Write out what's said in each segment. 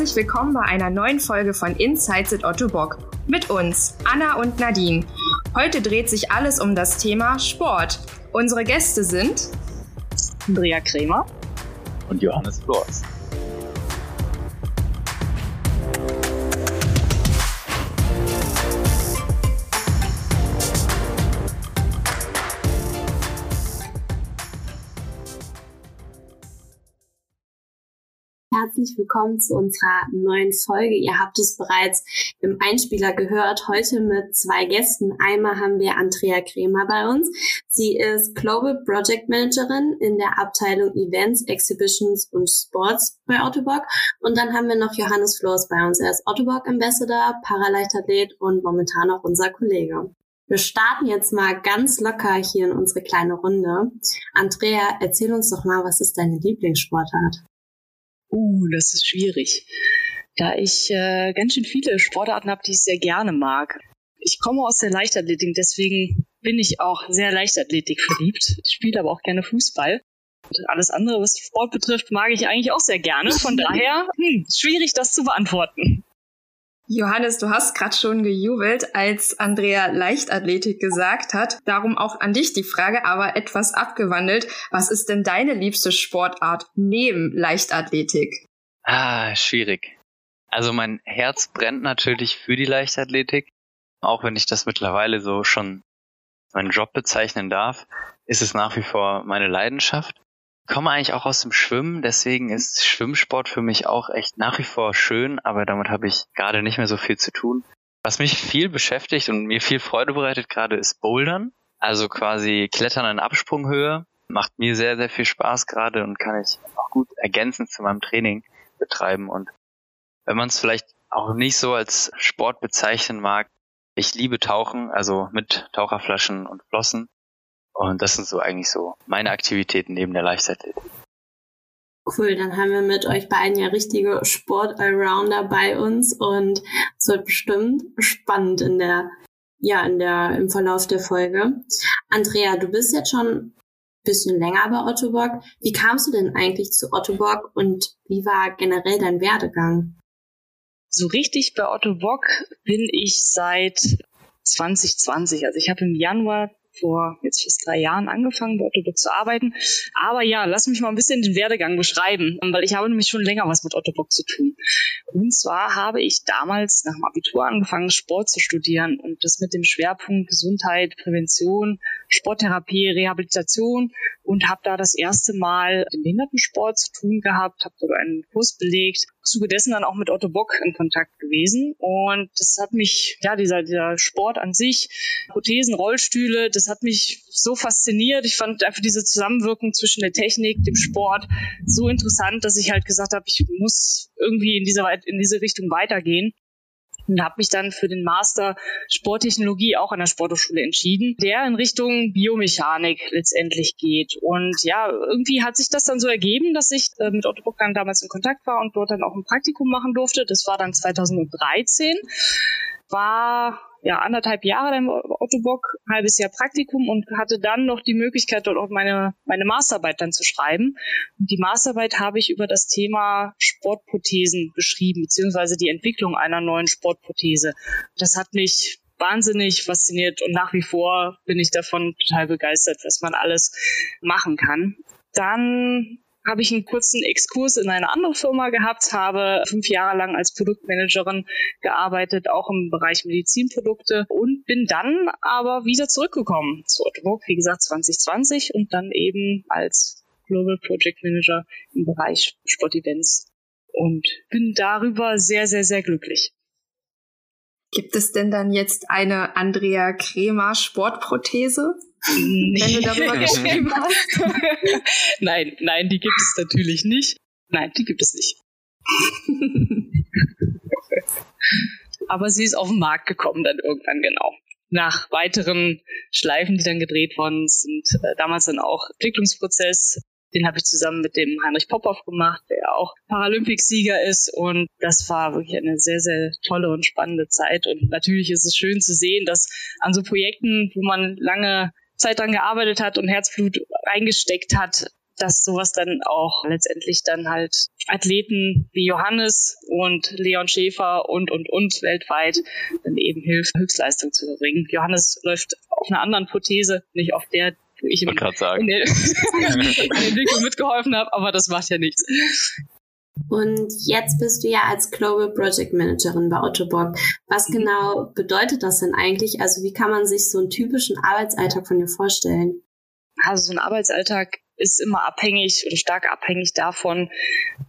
Herzlich willkommen bei einer neuen Folge von Insights at Otto Bock. Mit uns, Anna und Nadine. Heute dreht sich alles um das Thema Sport. Unsere Gäste sind Andrea Kremer und Johannes Flors. Herzlich willkommen zu unserer neuen Folge. Ihr habt es bereits im Einspieler gehört. Heute mit zwei Gästen. Einmal haben wir Andrea Kremer bei uns. Sie ist Global Project Managerin in der Abteilung Events, Exhibitions und Sports bei Autobock. Und dann haben wir noch Johannes Flors bei uns. Er ist Autobock Ambassador, Paraleichtathlet und momentan auch unser Kollege. Wir starten jetzt mal ganz locker hier in unsere kleine Runde. Andrea, erzähl uns doch mal, was ist deine Lieblingssportart? Uh, das ist schwierig. Da ich äh, ganz schön viele Sportarten habe, die ich sehr gerne mag. Ich komme aus der Leichtathletik, deswegen bin ich auch sehr Leichtathletik verliebt. Ich spiele aber auch gerne Fußball. Und alles andere, was Sport betrifft, mag ich eigentlich auch sehr gerne. Von daher, hm, schwierig, das zu beantworten. Johannes, du hast gerade schon gejubelt, als Andrea Leichtathletik gesagt hat. Darum auch an dich die Frage, aber etwas abgewandelt. Was ist denn deine liebste Sportart neben Leichtathletik? Ah, schwierig. Also mein Herz brennt natürlich für die Leichtathletik. Auch wenn ich das mittlerweile so schon meinen Job bezeichnen darf, ist es nach wie vor meine Leidenschaft komme eigentlich auch aus dem Schwimmen, deswegen ist Schwimmsport für mich auch echt nach wie vor schön, aber damit habe ich gerade nicht mehr so viel zu tun. Was mich viel beschäftigt und mir viel Freude bereitet gerade ist Bouldern, also quasi Klettern in Absprunghöhe. Macht mir sehr, sehr viel Spaß gerade und kann ich auch gut ergänzend zu meinem Training betreiben. Und wenn man es vielleicht auch nicht so als Sport bezeichnen mag, ich liebe Tauchen, also mit Taucherflaschen und Flossen. Und das sind so eigentlich so meine Aktivitäten neben der Leichtathletik. Cool, dann haben wir mit euch beiden ja richtige Sport-Allrounder bei uns und es wird bestimmt spannend in der, ja, in der, im Verlauf der Folge. Andrea, du bist jetzt schon ein bisschen länger bei Otto Bock. Wie kamst du denn eigentlich zu Otto Bock und wie war generell dein Werdegang? So richtig bei Otto Bock bin ich seit 2020. Also ich habe im Januar vor jetzt fast drei Jahren angefangen, bei Otto Bock zu arbeiten. Aber ja, lass mich mal ein bisschen den Werdegang beschreiben, weil ich habe nämlich schon länger was mit Otto Bock zu tun. Und zwar habe ich damals nach dem Abitur angefangen, Sport zu studieren und das mit dem Schwerpunkt Gesundheit, Prävention, Sporttherapie, Rehabilitation und habe da das erste Mal den Behindertensport zu tun gehabt, habe dort einen Kurs belegt, zuge dessen dann auch mit Otto Bock in Kontakt gewesen und das hat mich, ja, dieser, dieser Sport an sich, Prothesen, Rollstühle, das hat mich so fasziniert. Ich fand einfach diese Zusammenwirkung zwischen der Technik, dem Sport so interessant, dass ich halt gesagt habe, ich muss irgendwie in diese, in diese Richtung weitergehen und habe mich dann für den Master Sporttechnologie auch an der Sporthochschule entschieden, der in Richtung Biomechanik letztendlich geht. Und ja, irgendwie hat sich das dann so ergeben, dass ich äh, mit Otto Bock dann damals in Kontakt war und dort dann auch ein Praktikum machen durfte. Das war dann 2013 war ja anderthalb Jahre beim Otto Bock, halbes Jahr Praktikum und hatte dann noch die Möglichkeit, dort auch meine, meine Masterarbeit dann zu schreiben. Und die Masterarbeit habe ich über das Thema Sportprothesen geschrieben, beziehungsweise die Entwicklung einer neuen Sportprothese. Das hat mich wahnsinnig fasziniert und nach wie vor bin ich davon total begeistert, was man alles machen kann. Dann habe ich einen kurzen Exkurs in eine andere Firma gehabt, habe fünf Jahre lang als Produktmanagerin gearbeitet, auch im Bereich Medizinprodukte und bin dann aber wieder zurückgekommen zu Otto wie gesagt 2020 und dann eben als Global Project Manager im Bereich Sportevents und bin darüber sehr, sehr, sehr glücklich. Gibt es denn dann jetzt eine Andrea Kremer Sportprothese? Wenn du darüber geschrieben hast? nein, nein, die gibt es natürlich nicht. Nein, die gibt es nicht. Aber sie ist auf den Markt gekommen dann irgendwann genau. Nach weiteren Schleifen, die dann gedreht worden sind, äh, damals dann auch Entwicklungsprozess, den habe ich zusammen mit dem Heinrich Popov gemacht, der auch Paralympicsieger ist. Und das war wirklich eine sehr, sehr tolle und spannende Zeit. Und natürlich ist es schön zu sehen, dass an so Projekten, wo man lange Zeit dran gearbeitet hat und Herzblut reingesteckt hat, dass sowas dann auch letztendlich dann halt Athleten wie Johannes und Leon Schäfer und, und, und weltweit dann eben hilft, Höchstleistung zu erbringen. Johannes läuft auf einer anderen Prothese, nicht auf der, wo ich in, der, in der Entwicklung mitgeholfen habe, aber das macht ja nichts. Und jetzt bist du ja als Global Project Managerin bei Otto Bock. Was mhm. genau bedeutet das denn eigentlich? Also wie kann man sich so einen typischen Arbeitsalltag von dir vorstellen? Also so ein Arbeitsalltag ist immer abhängig oder stark abhängig davon,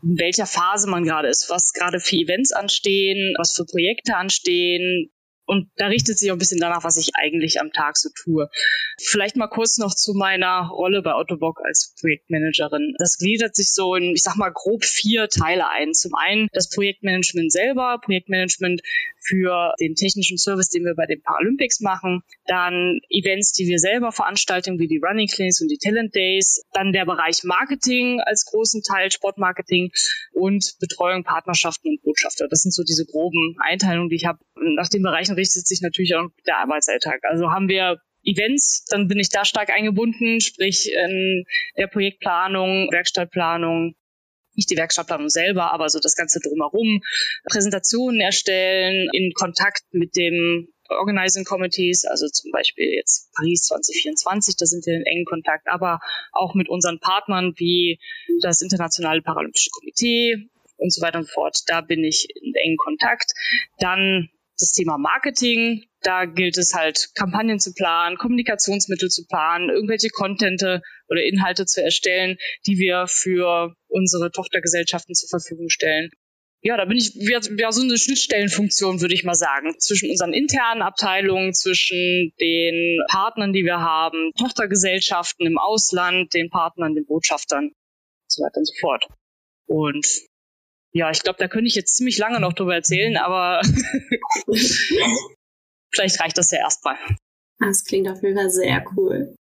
in welcher Phase man gerade ist, was gerade für Events anstehen, was für Projekte anstehen, und da richtet sich auch ein bisschen danach, was ich eigentlich am Tag so tue. Vielleicht mal kurz noch zu meiner Rolle bei Ottobock als Projektmanagerin. Das gliedert sich so in, ich sag mal, grob vier Teile ein. Zum einen das Projektmanagement selber, Projektmanagement für den technischen Service, den wir bei den Paralympics machen. Dann Events, die wir selber veranstalten, wie die Running Clinics und die Talent Days. Dann der Bereich Marketing als großen Teil, Sportmarketing und Betreuung, Partnerschaften und Botschafter. Das sind so diese groben Einteilungen, die ich habe. Nach den Bereichen richtet sich natürlich auch der Arbeitsalltag. Also haben wir Events, dann bin ich da stark eingebunden, sprich in der Projektplanung, Werkstattplanung, nicht die Werkstattplanung selber, aber so das Ganze drumherum, Präsentationen erstellen, in Kontakt mit dem Organizing Committees, also zum Beispiel jetzt Paris 2024, da sind wir in engen Kontakt, aber auch mit unseren Partnern wie das Internationale Paralympische Komitee und so weiter und so fort. Da bin ich in engen Kontakt. Dann das Thema Marketing. Da gilt es halt, Kampagnen zu planen, Kommunikationsmittel zu planen, irgendwelche Contente oder Inhalte zu erstellen, die wir für unsere Tochtergesellschaften zur Verfügung stellen. Ja, da bin ich ja so eine Schnittstellenfunktion, würde ich mal sagen, zwischen unseren internen Abteilungen, zwischen den Partnern, die wir haben, Tochtergesellschaften im Ausland, den Partnern, den Botschaftern und so weiter und so fort. Und ja, ich glaube, da könnte ich jetzt ziemlich lange noch drüber erzählen, aber vielleicht reicht das ja erstmal. Das klingt auf jeden Fall sehr cool.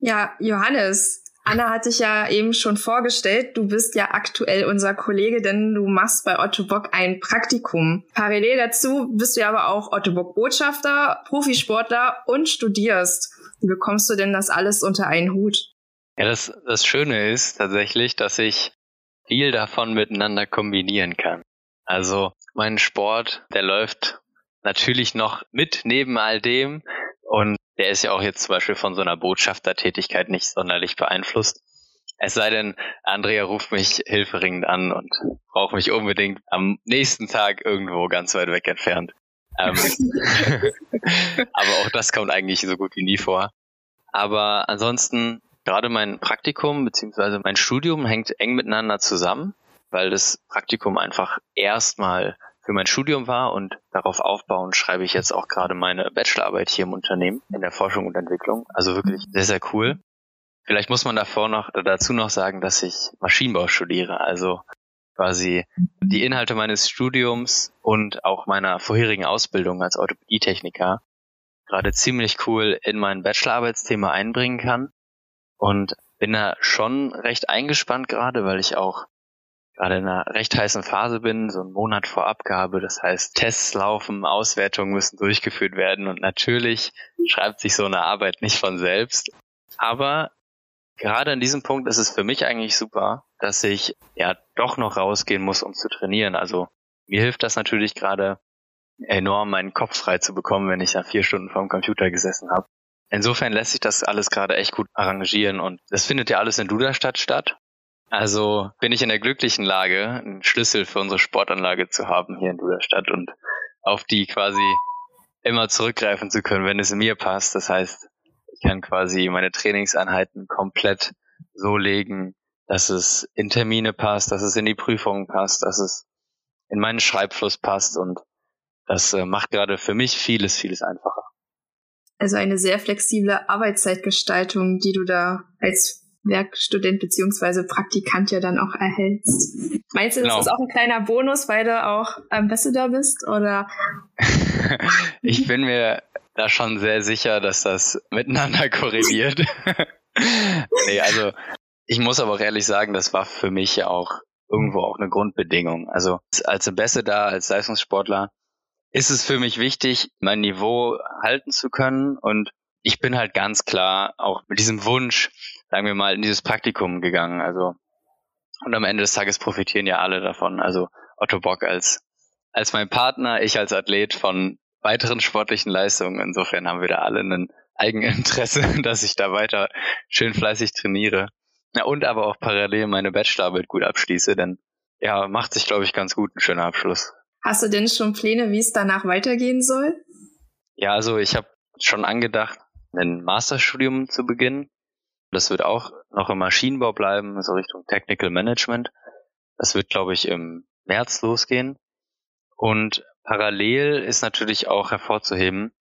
Ja, Johannes, Anna hat dich ja eben schon vorgestellt. Du bist ja aktuell unser Kollege, denn du machst bei Otto Bock ein Praktikum. Parallel dazu bist du ja aber auch Otto Bock Botschafter, Profisportler und studierst. Wie bekommst du denn das alles unter einen Hut? Ja, das, das Schöne ist tatsächlich, dass ich viel davon miteinander kombinieren kann. Also mein Sport, der läuft natürlich noch mit neben all dem und der ist ja auch jetzt zum Beispiel von so einer Botschaftertätigkeit nicht sonderlich beeinflusst. Es sei denn, Andrea ruft mich hilferingend an und braucht mich unbedingt am nächsten Tag irgendwo ganz weit weg entfernt. Ähm, aber auch das kommt eigentlich so gut wie nie vor. Aber ansonsten Gerade mein Praktikum bzw. mein Studium hängt eng miteinander zusammen, weil das Praktikum einfach erstmal für mein Studium war und darauf aufbauend schreibe ich jetzt auch gerade meine Bachelorarbeit hier im Unternehmen in der Forschung und Entwicklung. Also wirklich sehr, sehr cool. Vielleicht muss man davor noch dazu noch sagen, dass ich Maschinenbau studiere, also quasi die Inhalte meines Studiums und auch meiner vorherigen Ausbildung als Orthopädietechniker gerade ziemlich cool in mein Bachelorarbeitsthema einbringen kann und bin da schon recht eingespannt gerade, weil ich auch gerade in einer recht heißen Phase bin, so einen Monat vor Abgabe. Das heißt, Tests laufen, Auswertungen müssen durchgeführt werden und natürlich schreibt sich so eine Arbeit nicht von selbst. Aber gerade an diesem Punkt ist es für mich eigentlich super, dass ich ja doch noch rausgehen muss, um zu trainieren. Also mir hilft das natürlich gerade enorm, meinen Kopf frei zu bekommen, wenn ich da vier Stunden vorm Computer gesessen habe. Insofern lässt sich das alles gerade echt gut arrangieren und das findet ja alles in Duderstadt statt. Also bin ich in der glücklichen Lage, einen Schlüssel für unsere Sportanlage zu haben hier in Duderstadt und auf die quasi immer zurückgreifen zu können, wenn es mir passt. Das heißt, ich kann quasi meine Trainingseinheiten komplett so legen, dass es in Termine passt, dass es in die Prüfungen passt, dass es in meinen Schreibfluss passt und das äh, macht gerade für mich vieles, vieles einfacher. Also eine sehr flexible Arbeitszeitgestaltung, die du da als Werkstudent beziehungsweise Praktikant ja dann auch erhältst. Meinst du, das genau. ist auch ein kleiner Bonus, weil du auch Ambassador bist, oder? ich bin mir da schon sehr sicher, dass das miteinander korreliert. nee, also ich muss aber auch ehrlich sagen, das war für mich ja auch irgendwo auch eine Grundbedingung. Also als Ambassador, als Leistungssportler ist es für mich wichtig, mein Niveau halten zu können. Und ich bin halt ganz klar auch mit diesem Wunsch, sagen wir mal, in dieses Praktikum gegangen. Also und am Ende des Tages profitieren ja alle davon. Also Otto Bock als als mein Partner, ich als Athlet von weiteren sportlichen Leistungen. Insofern haben wir da alle ein Eigeninteresse, dass ich da weiter schön fleißig trainiere. Ja, und aber auch parallel meine Bachelorarbeit gut abschließe, denn ja, macht sich, glaube ich, ganz gut ein schöner Abschluss. Hast du denn schon Pläne, wie es danach weitergehen soll? Ja, also ich habe schon angedacht, ein Masterstudium zu beginnen. Das wird auch noch im Maschinenbau bleiben, so Richtung Technical Management. Das wird, glaube ich, im März losgehen. Und parallel ist natürlich auch hervorzuheben,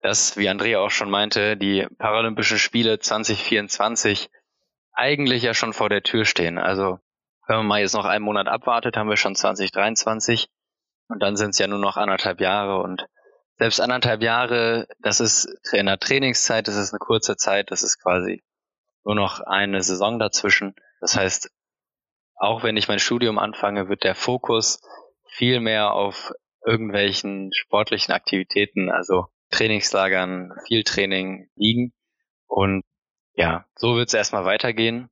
dass, wie Andrea auch schon meinte, die Paralympischen Spiele 2024 eigentlich ja schon vor der Tür stehen. Also wenn man mal jetzt noch einen Monat abwartet, haben wir schon 2023 und dann sind es ja nur noch anderthalb Jahre und selbst anderthalb Jahre, das ist in der Trainingszeit, das ist eine kurze Zeit, das ist quasi nur noch eine Saison dazwischen. Das heißt, auch wenn ich mein Studium anfange, wird der Fokus viel mehr auf irgendwelchen sportlichen Aktivitäten, also Trainingslagern, viel Training liegen. Und ja, so wird es erstmal weitergehen.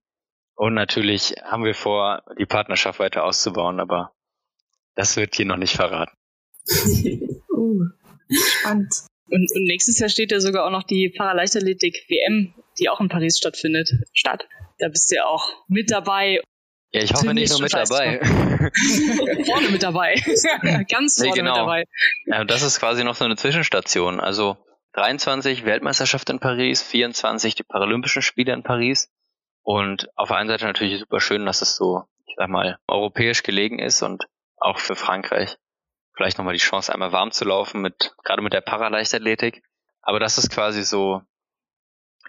Und natürlich haben wir vor, die Partnerschaft weiter auszubauen, aber das wird hier noch nicht verraten. uh, spannend. Und, und, nächstes Jahr steht ja sogar auch noch die Paraleichtathletik WM, die auch in Paris stattfindet, statt. Da bist du ja auch mit dabei. Ja, ich hoffe nicht nur mit dabei. vorne mit dabei. Ganz vorne nee, genau. mit dabei. Ja, das ist quasi noch so eine Zwischenstation. Also 23 Weltmeisterschaft in Paris, 24 die Paralympischen Spiele in Paris. Und auf der einen Seite natürlich super schön, dass es so, ich sag mal, europäisch gelegen ist und auch für Frankreich vielleicht nochmal die Chance, einmal warm zu laufen mit, gerade mit der Paraleichtathletik. Aber das ist quasi so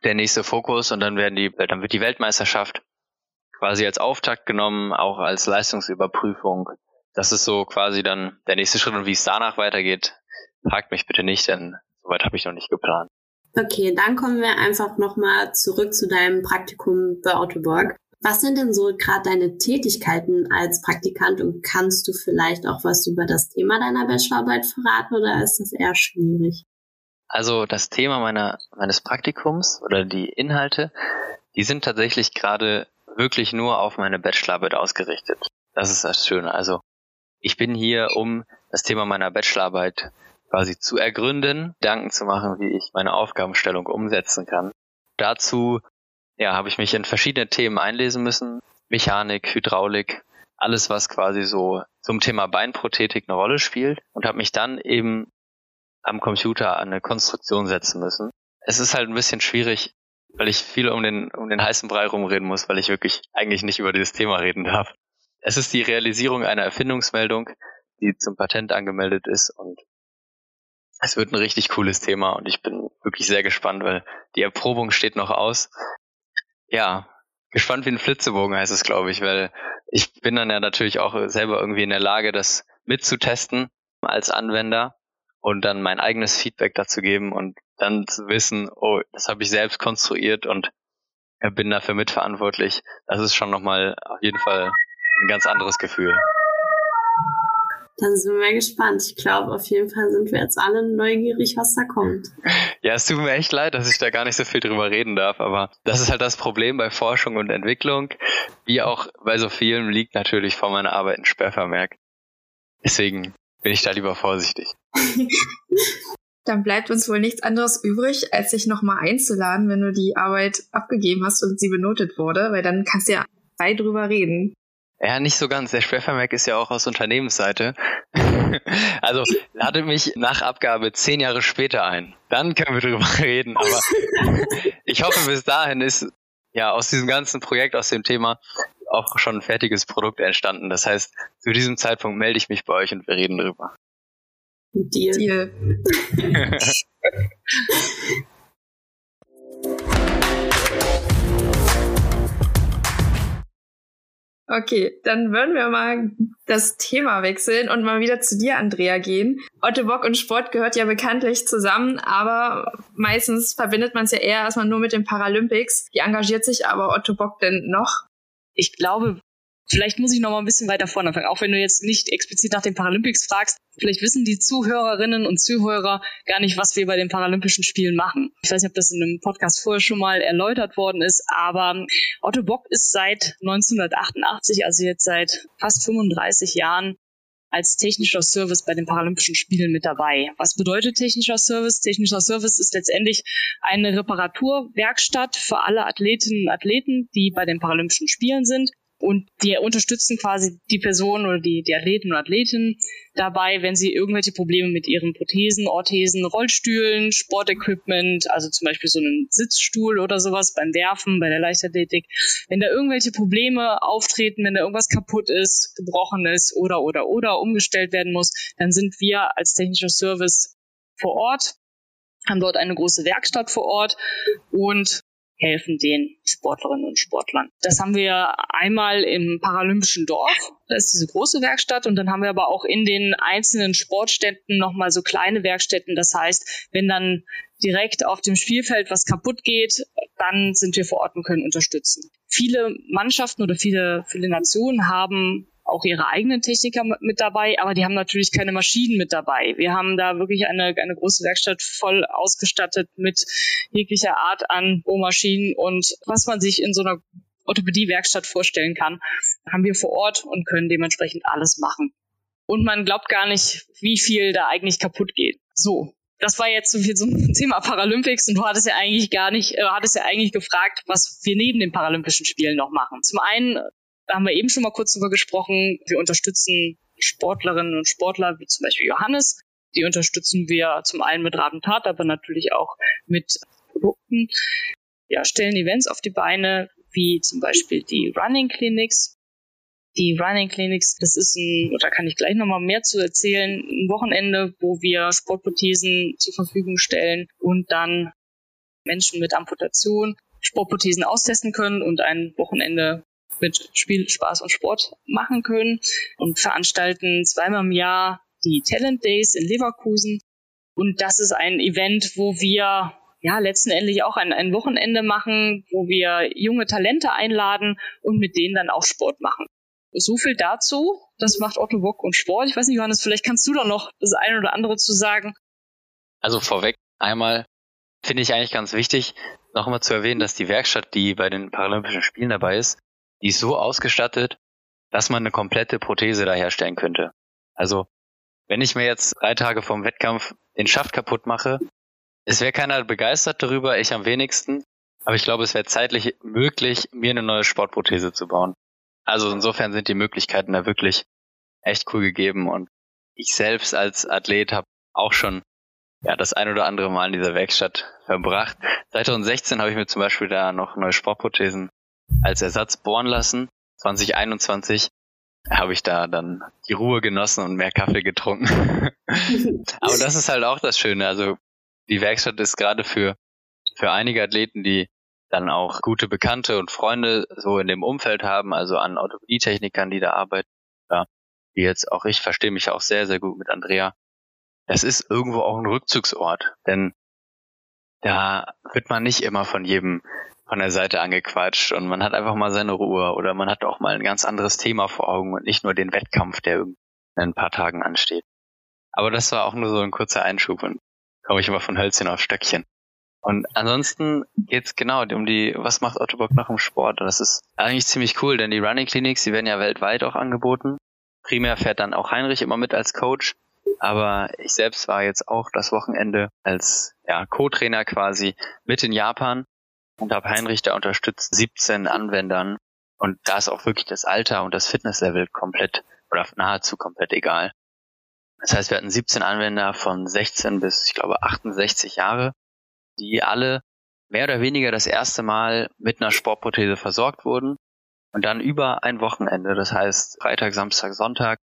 der nächste Fokus und dann werden die, dann wird die Weltmeisterschaft quasi als Auftakt genommen, auch als Leistungsüberprüfung. Das ist so quasi dann der nächste Schritt und wie es danach weitergeht, fragt mich bitte nicht, denn soweit habe ich noch nicht geplant. Okay, dann kommen wir einfach nochmal zurück zu deinem Praktikum bei Autoborg. Was sind denn so gerade deine Tätigkeiten als Praktikant und kannst du vielleicht auch was über das Thema deiner Bachelorarbeit verraten oder ist das eher schwierig? Also das Thema meiner, meines Praktikums oder die Inhalte, die sind tatsächlich gerade wirklich nur auf meine Bachelorarbeit ausgerichtet. Das ist das Schöne. Also ich bin hier, um das Thema meiner Bachelorarbeit quasi zu ergründen, Gedanken zu machen, wie ich meine Aufgabenstellung umsetzen kann. Dazu ja, habe ich mich in verschiedene Themen einlesen müssen. Mechanik, Hydraulik, alles, was quasi so zum Thema Beinprothetik eine Rolle spielt und habe mich dann eben am Computer an eine Konstruktion setzen müssen. Es ist halt ein bisschen schwierig, weil ich viel um den, um den heißen Brei rumreden muss, weil ich wirklich eigentlich nicht über dieses Thema reden darf. Es ist die Realisierung einer Erfindungsmeldung, die zum Patent angemeldet ist und es wird ein richtig cooles Thema und ich bin wirklich sehr gespannt, weil die Erprobung steht noch aus. Ja, gespannt wie ein Flitzebogen heißt es, glaube ich, weil ich bin dann ja natürlich auch selber irgendwie in der Lage, das mitzutesten als Anwender und dann mein eigenes Feedback dazu geben und dann zu wissen, oh, das habe ich selbst konstruiert und bin dafür mitverantwortlich. Das ist schon nochmal auf jeden Fall ein ganz anderes Gefühl. Dann sind wir gespannt. Ich glaube, auf jeden Fall sind wir jetzt alle neugierig, was da kommt. Ja, es tut mir echt leid, dass ich da gar nicht so viel drüber reden darf, aber das ist halt das Problem bei Forschung und Entwicklung, wie auch bei so vielen liegt natürlich vor meiner Arbeit ein Sperrvermerk. Deswegen bin ich da lieber vorsichtig. Dann bleibt uns wohl nichts anderes übrig, als dich nochmal einzuladen, wenn du die Arbeit abgegeben hast und sie benotet wurde, weil dann kannst du ja frei drüber reden. Ja, nicht so ganz. Der Sperrvermerk ist ja auch aus Unternehmensseite. also lade mich nach Abgabe zehn Jahre später ein. Dann können wir drüber reden. Aber ich hoffe, bis dahin ist ja aus diesem ganzen Projekt, aus dem Thema auch schon ein fertiges Produkt entstanden. Das heißt, zu diesem Zeitpunkt melde ich mich bei euch und wir reden drüber. Deal. Deal. Okay, dann würden wir mal das Thema wechseln und mal wieder zu dir, Andrea, gehen. Otto Bock und Sport gehört ja bekanntlich zusammen, aber meistens verbindet man es ja eher erstmal nur mit den Paralympics. Wie engagiert sich aber Otto Bock denn noch? Ich glaube, Vielleicht muss ich noch mal ein bisschen weiter vorne anfangen, auch wenn du jetzt nicht explizit nach den Paralympics fragst. Vielleicht wissen die Zuhörerinnen und Zuhörer gar nicht, was wir bei den Paralympischen Spielen machen. Ich weiß nicht, ob das in einem Podcast vorher schon mal erläutert worden ist, aber Otto Bock ist seit 1988, also jetzt seit fast 35 Jahren, als technischer Service bei den Paralympischen Spielen mit dabei. Was bedeutet technischer Service? Technischer Service ist letztendlich eine Reparaturwerkstatt für alle Athletinnen und Athleten, die bei den Paralympischen Spielen sind und die unterstützen quasi die Person oder die, die Athleten und Athletinnen dabei, wenn sie irgendwelche Probleme mit ihren Prothesen, Orthesen, Rollstühlen, Sportequipment, also zum Beispiel so einen Sitzstuhl oder sowas beim Werfen, bei der Leichtathletik, wenn da irgendwelche Probleme auftreten, wenn da irgendwas kaputt ist, gebrochen ist oder oder oder umgestellt werden muss, dann sind wir als technischer Service vor Ort haben dort eine große Werkstatt vor Ort und helfen den Sportlerinnen und Sportlern. Das haben wir einmal im Paralympischen Dorf, da ist diese große Werkstatt und dann haben wir aber auch in den einzelnen Sportstätten nochmal so kleine Werkstätten. Das heißt, wenn dann direkt auf dem Spielfeld was kaputt geht, dann sind wir vor Ort und können unterstützen. Viele Mannschaften oder viele, viele Nationen haben auch ihre eigenen Techniker mit dabei, aber die haben natürlich keine Maschinen mit dabei. Wir haben da wirklich eine, eine große Werkstatt voll ausgestattet mit jeglicher Art an Bohrmaschinen und was man sich in so einer Orthopädie-Werkstatt vorstellen kann, haben wir vor Ort und können dementsprechend alles machen. Und man glaubt gar nicht, wie viel da eigentlich kaputt geht. So, das war jetzt so viel zum Thema Paralympics und du hattest ja eigentlich gar nicht, äh, hattest ja eigentlich gefragt, was wir neben den Paralympischen Spielen noch machen. Zum einen da haben wir eben schon mal kurz drüber gesprochen. Wir unterstützen Sportlerinnen und Sportler, wie zum Beispiel Johannes. Die unterstützen wir zum einen mit Rat und Tat, aber natürlich auch mit Produkten. Ja, stellen Events auf die Beine, wie zum Beispiel die Running Clinics. Die Running Clinics, das ist ein, da kann ich gleich nochmal mehr zu erzählen, ein Wochenende, wo wir Sportprothesen zur Verfügung stellen und dann Menschen mit Amputation Sportprothesen austesten können und ein Wochenende mit Spiel, Spaß und Sport machen können und veranstalten zweimal im Jahr die Talent Days in Leverkusen. Und das ist ein Event, wo wir ja letztendlich auch ein, ein Wochenende machen, wo wir junge Talente einladen und mit denen dann auch Sport machen. So viel dazu. Das macht Otto Bock und Sport. Ich weiß nicht, Johannes, vielleicht kannst du da noch das eine oder andere zu sagen. Also vorweg einmal finde ich eigentlich ganz wichtig, nochmal zu erwähnen, dass die Werkstatt, die bei den Paralympischen Spielen dabei ist, die ist so ausgestattet, dass man eine komplette Prothese da herstellen könnte. Also, wenn ich mir jetzt drei Tage vom Wettkampf den Schaft kaputt mache, es wäre keiner begeistert darüber, ich am wenigsten, aber ich glaube, es wäre zeitlich möglich, mir eine neue Sportprothese zu bauen. Also insofern sind die Möglichkeiten da wirklich echt cool gegeben und ich selbst als Athlet habe auch schon ja, das ein oder andere Mal in dieser Werkstatt verbracht. 2016 habe ich mir zum Beispiel da noch neue Sportprothesen als Ersatz bohren lassen. 2021 habe ich da dann die Ruhe genossen und mehr Kaffee getrunken. Aber das ist halt auch das Schöne. Also die Werkstatt ist gerade für, für einige Athleten, die dann auch gute Bekannte und Freunde so in dem Umfeld haben, also an Orthopädietechnikern, die da arbeiten, ja, wie jetzt auch ich verstehe mich auch sehr, sehr gut mit Andrea. Das ist irgendwo auch ein Rückzugsort, denn da wird man nicht immer von jedem von der Seite angequatscht und man hat einfach mal seine Ruhe oder man hat auch mal ein ganz anderes Thema vor Augen und nicht nur den Wettkampf, der in ein paar Tagen ansteht. Aber das war auch nur so ein kurzer Einschub und komme ich immer von Hölzchen auf Stöckchen. Und ansonsten geht's genau um die, was macht Otto Bock noch im Sport? Und das ist eigentlich ziemlich cool, denn die Running Clinics, die werden ja weltweit auch angeboten. Primär fährt dann auch Heinrich immer mit als Coach. Aber ich selbst war jetzt auch das Wochenende als ja, Co-Trainer quasi mit in Japan und habe Heinrich da unterstützt, 17 Anwendern. Und da ist auch wirklich das Alter und das Fitnesslevel komplett oder nahezu komplett egal. Das heißt, wir hatten 17 Anwender von 16 bis, ich glaube, 68 Jahre, die alle mehr oder weniger das erste Mal mit einer Sportprothese versorgt wurden und dann über ein Wochenende, das heißt Freitag, Samstag, Sonntag,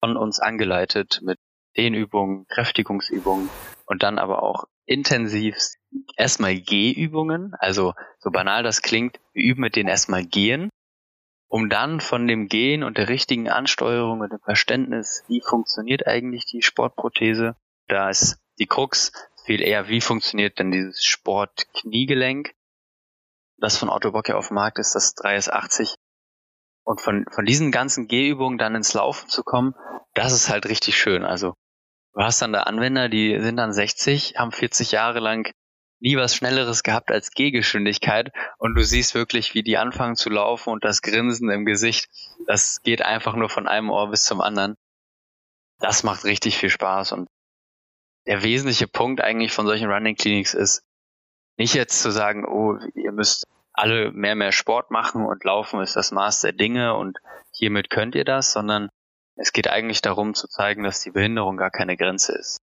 von uns angeleitet mit Dehnübungen, Kräftigungsübungen und dann aber auch intensiv erstmal Gehübungen, also so banal das klingt, wir üben mit denen erstmal Gehen, um dann von dem Gehen und der richtigen Ansteuerung und dem Verständnis, wie funktioniert eigentlich die Sportprothese, da ist die Krux viel eher, wie funktioniert denn dieses Sportkniegelenk, das von Otto Bock ja auf dem Markt ist, das 3S80. Und von, von diesen ganzen Gehübungen dann ins Laufen zu kommen, das ist halt richtig schön. Also du hast dann da Anwender, die sind dann 60, haben 40 Jahre lang nie was Schnelleres gehabt als Gehgeschwindigkeit und du siehst wirklich, wie die anfangen zu laufen und das Grinsen im Gesicht, das geht einfach nur von einem Ohr bis zum anderen. Das macht richtig viel Spaß und der wesentliche Punkt eigentlich von solchen Running Clinics ist, nicht jetzt zu sagen, oh, ihr müsst alle mehr, mehr Sport machen und laufen ist das Maß der Dinge und hiermit könnt ihr das, sondern es geht eigentlich darum zu zeigen, dass die Behinderung gar keine Grenze ist,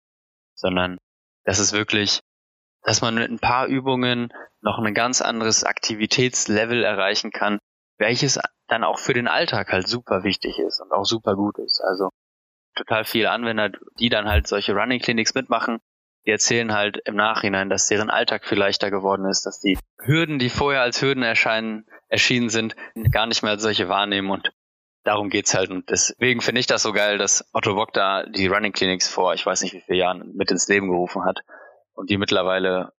sondern dass es wirklich, dass man mit ein paar Übungen noch ein ganz anderes Aktivitätslevel erreichen kann, welches dann auch für den Alltag halt super wichtig ist und auch super gut ist. Also total viele Anwender, die dann halt solche Running Clinics mitmachen, die erzählen halt im Nachhinein, dass deren Alltag viel leichter geworden ist, dass die Hürden, die vorher als Hürden erscheinen, erschienen sind, gar nicht mehr als solche wahrnehmen und darum geht's halt. Und deswegen finde ich das so geil, dass Otto Bock da die Running Clinics vor, ich weiß nicht wie viele Jahren, mit ins Leben gerufen hat und die mittlerweile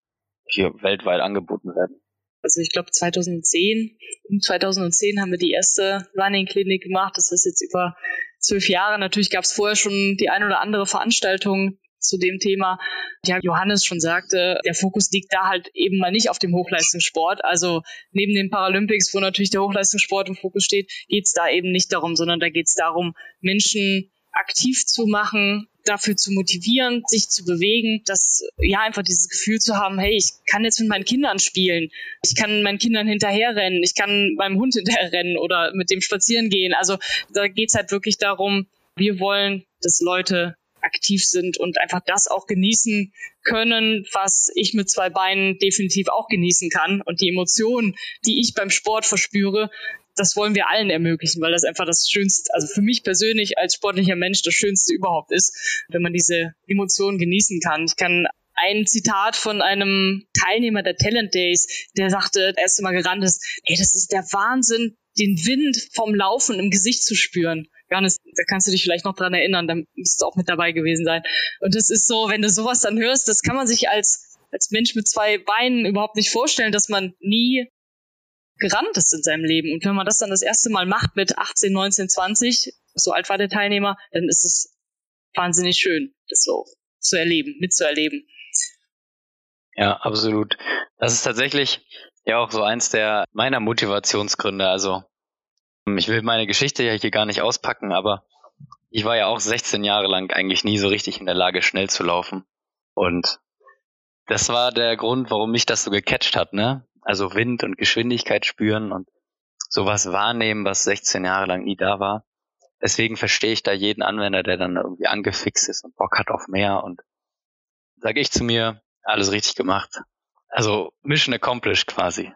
hier weltweit angeboten werden. Also ich glaube 2010, um 2010 haben wir die erste Running Clinic gemacht. Das ist jetzt über zwölf Jahre. Natürlich gab es vorher schon die ein oder andere Veranstaltung zu dem Thema. Ja, Johannes schon sagte, der Fokus liegt da halt eben mal nicht auf dem Hochleistungssport. Also neben den Paralympics, wo natürlich der Hochleistungssport im Fokus steht, geht es da eben nicht darum, sondern da geht es darum, Menschen aktiv zu machen, dafür zu motivieren, sich zu bewegen, dass ja einfach dieses Gefühl zu haben, hey, ich kann jetzt mit meinen Kindern spielen, ich kann meinen Kindern hinterherrennen, ich kann meinem Hund hinterherrennen oder mit dem spazieren gehen. Also da geht's halt wirklich darum, wir wollen, dass Leute aktiv sind und einfach das auch genießen können, was ich mit zwei Beinen definitiv auch genießen kann. Und die Emotionen, die ich beim Sport verspüre, das wollen wir allen ermöglichen, weil das einfach das Schönste, also für mich persönlich als sportlicher Mensch das Schönste überhaupt ist, wenn man diese Emotionen genießen kann. Ich kann ein Zitat von einem Teilnehmer der Talent Days, der sagte, der erste Mal gerannt ist, ey, das ist der Wahnsinn, den Wind vom Laufen im Gesicht zu spüren. Johannes, da kannst du dich vielleicht noch dran erinnern, dann müsstest du auch mit dabei gewesen sein. Und das ist so, wenn du sowas dann hörst, das kann man sich als, als Mensch mit zwei Beinen überhaupt nicht vorstellen, dass man nie gerannt ist in seinem Leben. Und wenn man das dann das erste Mal macht mit 18, 19, 20, so alt war der Teilnehmer, dann ist es wahnsinnig schön, das so zu erleben, mitzuerleben. Ja, absolut. Das ist tatsächlich ja auch so eins der meiner Motivationsgründe. Also ich will meine Geschichte ja hier gar nicht auspacken, aber ich war ja auch 16 Jahre lang eigentlich nie so richtig in der Lage, schnell zu laufen. Und das war der Grund, warum mich das so gecatcht hat, ne? Also Wind und Geschwindigkeit spüren und sowas wahrnehmen, was 16 Jahre lang nie da war. Deswegen verstehe ich da jeden Anwender, der dann irgendwie angefixt ist und Bock hat auf mehr und sage ich zu mir, alles richtig gemacht. Also Mission accomplished quasi.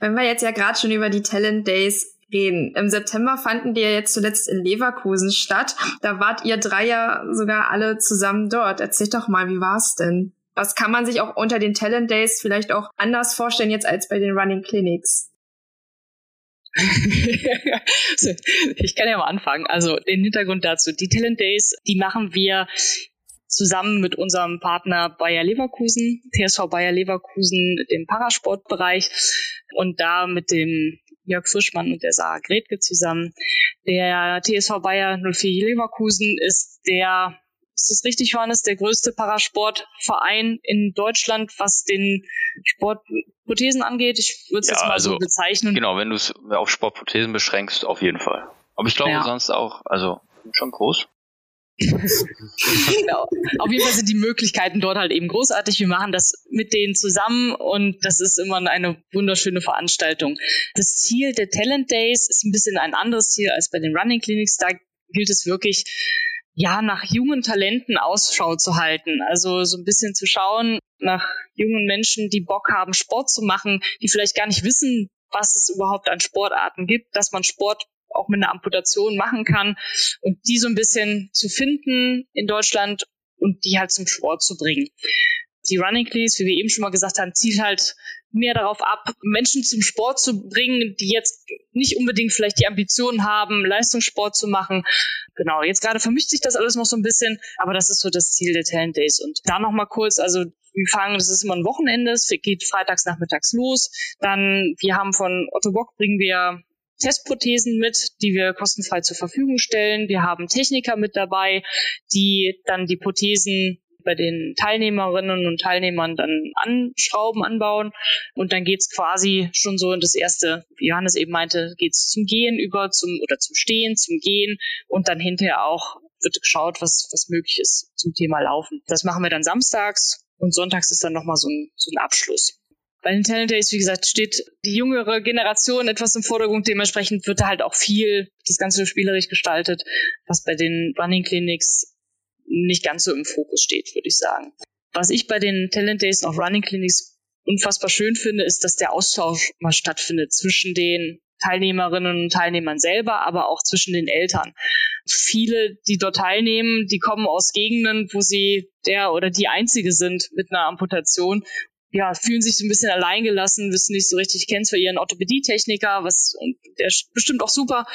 Wenn wir jetzt ja gerade schon über die Talent Days reden. Im September fanden die ja jetzt zuletzt in Leverkusen statt. Da wart ihr drei ja sogar alle zusammen dort. Erzähl doch mal, wie war's denn? Was kann man sich auch unter den Talent Days vielleicht auch anders vorstellen jetzt als bei den Running Clinics? ich kann ja mal anfangen. Also den Hintergrund dazu. Die Talent Days, die machen wir zusammen mit unserem Partner Bayer Leverkusen, TSV Bayer Leverkusen, dem Parasportbereich und da mit dem Jörg Frischmann und der Sarah Gretke zusammen. Der TSV Bayer 04 Leverkusen ist der ist es richtig, Johannes, der größte Parasportverein in Deutschland, was den Sportprothesen angeht? Ich würde es ja, jetzt mal also, so bezeichnen. Genau, wenn du es auf Sportprothesen beschränkst, auf jeden Fall. Aber ich glaube ja. sonst auch, also schon groß genau. Auf jeden Fall sind die Möglichkeiten dort halt eben großartig. Wir machen das mit denen zusammen und das ist immer eine wunderschöne Veranstaltung. Das Ziel der Talent Days ist ein bisschen ein anderes Ziel als bei den Running Clinics. Da gilt es wirklich, ja, nach jungen Talenten Ausschau zu halten. Also so ein bisschen zu schauen nach jungen Menschen, die Bock haben, Sport zu machen, die vielleicht gar nicht wissen, was es überhaupt an Sportarten gibt, dass man Sport auch mit einer Amputation machen kann und die so ein bisschen zu finden in Deutschland und die halt zum Sport zu bringen. Die Running Clinics, wie wir eben schon mal gesagt haben, zielt halt mehr darauf ab, Menschen zum Sport zu bringen, die jetzt nicht unbedingt vielleicht die Ambitionen haben, Leistungssport zu machen. Genau, jetzt gerade vermischt sich das alles noch so ein bisschen, aber das ist so das Ziel der Talent Days. Und da noch mal kurz, also wir fangen, das ist immer ein Wochenende, es geht freitags nachmittags los. Dann, wir haben von Otto Bock bringen wir Testprothesen mit, die wir kostenfrei zur Verfügung stellen. Wir haben Techniker mit dabei, die dann die Prothesen bei den Teilnehmerinnen und Teilnehmern dann anschrauben, anbauen. Und dann geht's quasi schon so in das erste, wie Johannes eben meinte, geht's zum Gehen über, zum oder zum Stehen, zum Gehen und dann hinterher auch wird geschaut, was, was möglich ist zum Thema Laufen. Das machen wir dann samstags und sonntags ist dann nochmal so ein, so ein Abschluss. Bei den Talent Days, wie gesagt, steht die jüngere Generation etwas im Vordergrund. Dementsprechend wird da halt auch viel das Ganze spielerisch gestaltet, was bei den Running Clinics nicht ganz so im Fokus steht, würde ich sagen. Was ich bei den Talent Days und auch Running Clinics unfassbar schön finde, ist, dass der Austausch mal stattfindet zwischen den Teilnehmerinnen und Teilnehmern selber, aber auch zwischen den Eltern. Viele, die dort teilnehmen, die kommen aus Gegenden, wo sie der oder die Einzige sind mit einer Amputation ja, fühlen sich so ein bisschen alleingelassen, wissen nicht so richtig, kennen zwar ihren Orthopädietechniker, was, und der ist bestimmt auch super,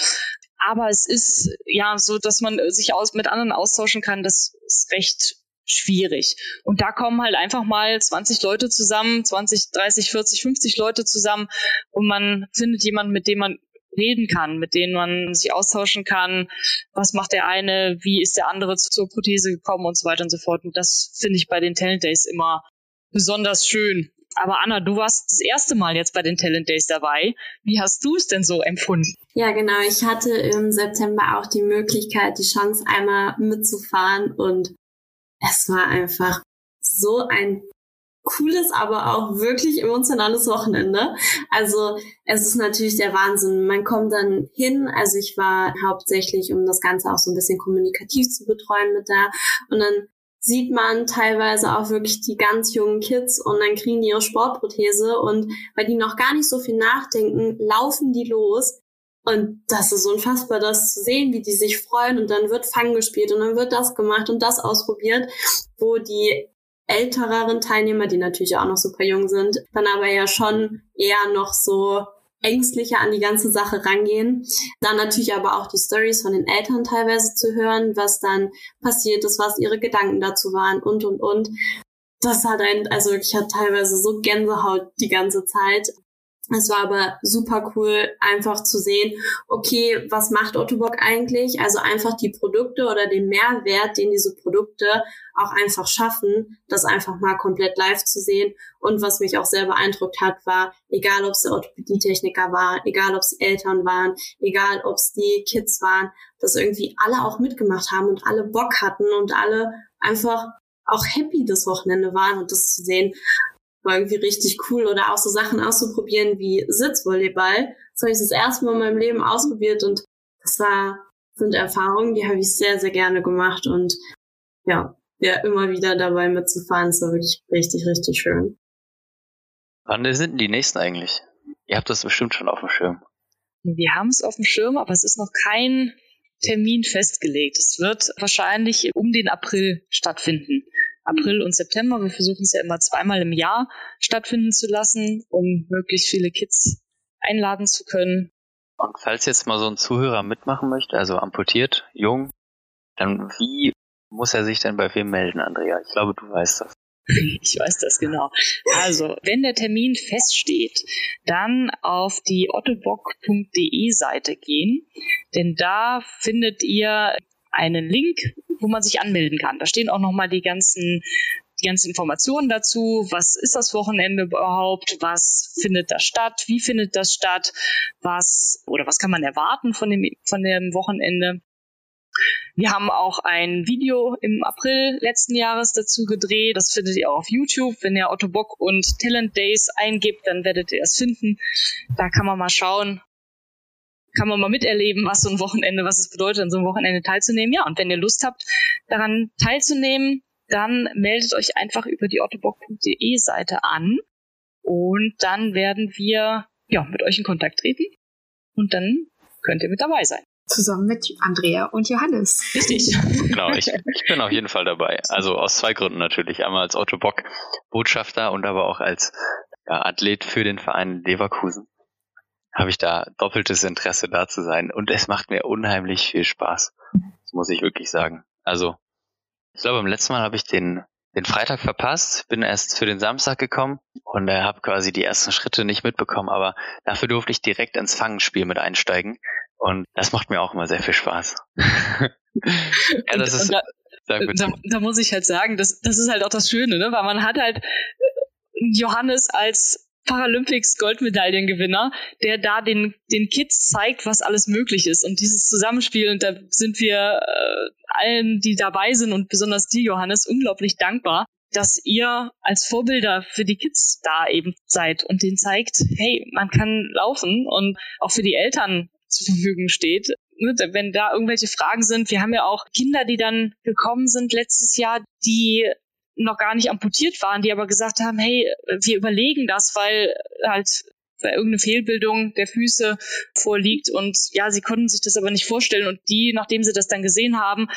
aber es ist ja so, dass man sich aus, mit anderen austauschen kann, das ist recht schwierig. Und da kommen halt einfach mal 20 Leute zusammen, 20, 30, 40, 50 Leute zusammen und man findet jemanden, mit dem man reden kann, mit denen man sich austauschen kann. Was macht der eine? Wie ist der andere zur Prothese gekommen und so weiter und so fort. Und das finde ich bei den Talent Days immer besonders schön. Aber Anna, du warst das erste Mal jetzt bei den Talent Days dabei. Wie hast du es denn so empfunden? Ja, genau. Ich hatte im September auch die Möglichkeit, die Chance einmal mitzufahren und es war einfach so ein cooles, aber auch wirklich emotionales Wochenende. Also es ist natürlich der Wahnsinn. Man kommt dann hin. Also ich war hauptsächlich, um das Ganze auch so ein bisschen kommunikativ zu betreuen mit da. Und dann sieht man teilweise auch wirklich die ganz jungen Kids und dann kriegen die ihre Sportprothese und weil die noch gar nicht so viel nachdenken, laufen die los. Und das ist unfassbar, das zu sehen, wie die sich freuen und dann wird Fang gespielt und dann wird das gemacht und das ausprobiert, wo die ältereren Teilnehmer, die natürlich auch noch super jung sind, dann aber ja schon eher noch so ängstlicher an die ganze Sache rangehen. Dann natürlich aber auch die Stories von den Eltern teilweise zu hören, was dann passiert ist, was ihre Gedanken dazu waren und, und, und. Das hat ein, also ich hatte teilweise so Gänsehaut die ganze Zeit. Es war aber super cool, einfach zu sehen, okay, was macht Ottobock eigentlich? Also einfach die Produkte oder den Mehrwert, den diese Produkte auch einfach schaffen, das einfach mal komplett live zu sehen. Und was mich auch sehr beeindruckt hat, war, egal ob es der Orthopädietechniker war, egal ob es Eltern waren, egal ob es die Kids waren, dass irgendwie alle auch mitgemacht haben und alle Bock hatten und alle einfach auch happy das Wochenende waren und das zu sehen, war irgendwie richtig cool. Oder auch so Sachen auszuprobieren wie Sitzvolleyball. Das habe ich das erste Mal in meinem Leben ausprobiert und das war, sind Erfahrungen, die habe ich sehr, sehr gerne gemacht und ja, ja, immer wieder dabei mitzufahren, ist wirklich richtig, richtig schön. Wann sind die nächsten eigentlich? Ihr habt das bestimmt schon auf dem Schirm. Wir haben es auf dem Schirm, aber es ist noch kein Termin festgelegt. Es wird wahrscheinlich um den April stattfinden. April und September. Wir versuchen es ja immer zweimal im Jahr stattfinden zu lassen, um möglichst viele Kids einladen zu können. Und falls jetzt mal so ein Zuhörer mitmachen möchte, also amputiert, jung, dann wie muss er sich denn bei wem melden, Andrea? Ich glaube, du weißt das. Ich weiß das genau. Also, wenn der Termin feststeht, dann auf die ottobock.de Seite gehen, denn da findet ihr einen Link, wo man sich anmelden kann. Da stehen auch nochmal die ganzen die ganzen Informationen dazu, was ist das Wochenende überhaupt, was findet da statt, wie findet das statt, was oder was kann man erwarten von dem, von dem Wochenende. Wir haben auch ein Video im April letzten Jahres dazu gedreht. Das findet ihr auch auf YouTube. Wenn ihr Otto Bock und Talent Days eingibt, dann werdet ihr es finden. Da kann man mal schauen, kann man mal miterleben, was so ein Wochenende, was es bedeutet, an so einem Wochenende teilzunehmen. Ja, und wenn ihr Lust habt, daran teilzunehmen, dann meldet euch einfach über die ottobock.de Seite an und dann werden wir ja mit euch in Kontakt treten und dann könnt ihr mit dabei sein. Zusammen mit Andrea und Johannes. Richtig. Genau, ich, ich bin auf jeden Fall dabei. Also aus zwei Gründen natürlich. Einmal als Otto Bock Botschafter und aber auch als ja, Athlet für den Verein Leverkusen habe ich da doppeltes Interesse da zu sein. Und es macht mir unheimlich viel Spaß. Das muss ich wirklich sagen. Also, ich glaube, beim letzten Mal habe ich den, den Freitag verpasst, bin erst für den Samstag gekommen und äh, habe quasi die ersten Schritte nicht mitbekommen, aber dafür durfte ich direkt ins Fangenspiel mit einsteigen. Und das macht mir auch immer sehr viel Spaß. ja, das ist. Da, da, da, muss ich halt sagen, das, das ist halt auch das Schöne, ne? weil man hat halt äh, Johannes als Paralympics Goldmedaillengewinner, der da den, den Kids zeigt, was alles möglich ist. Und dieses Zusammenspiel, und da sind wir äh, allen, die dabei sind und besonders dir, Johannes, unglaublich dankbar, dass ihr als Vorbilder für die Kids da eben seid und denen zeigt, hey, man kann laufen und auch für die Eltern zur Verfügung steht. Ne, wenn da irgendwelche Fragen sind, wir haben ja auch Kinder, die dann gekommen sind letztes Jahr, die noch gar nicht amputiert waren, die aber gesagt haben, hey, wir überlegen das, weil halt irgendeine Fehlbildung der Füße vorliegt und ja, sie konnten sich das aber nicht vorstellen und die, nachdem sie das dann gesehen haben,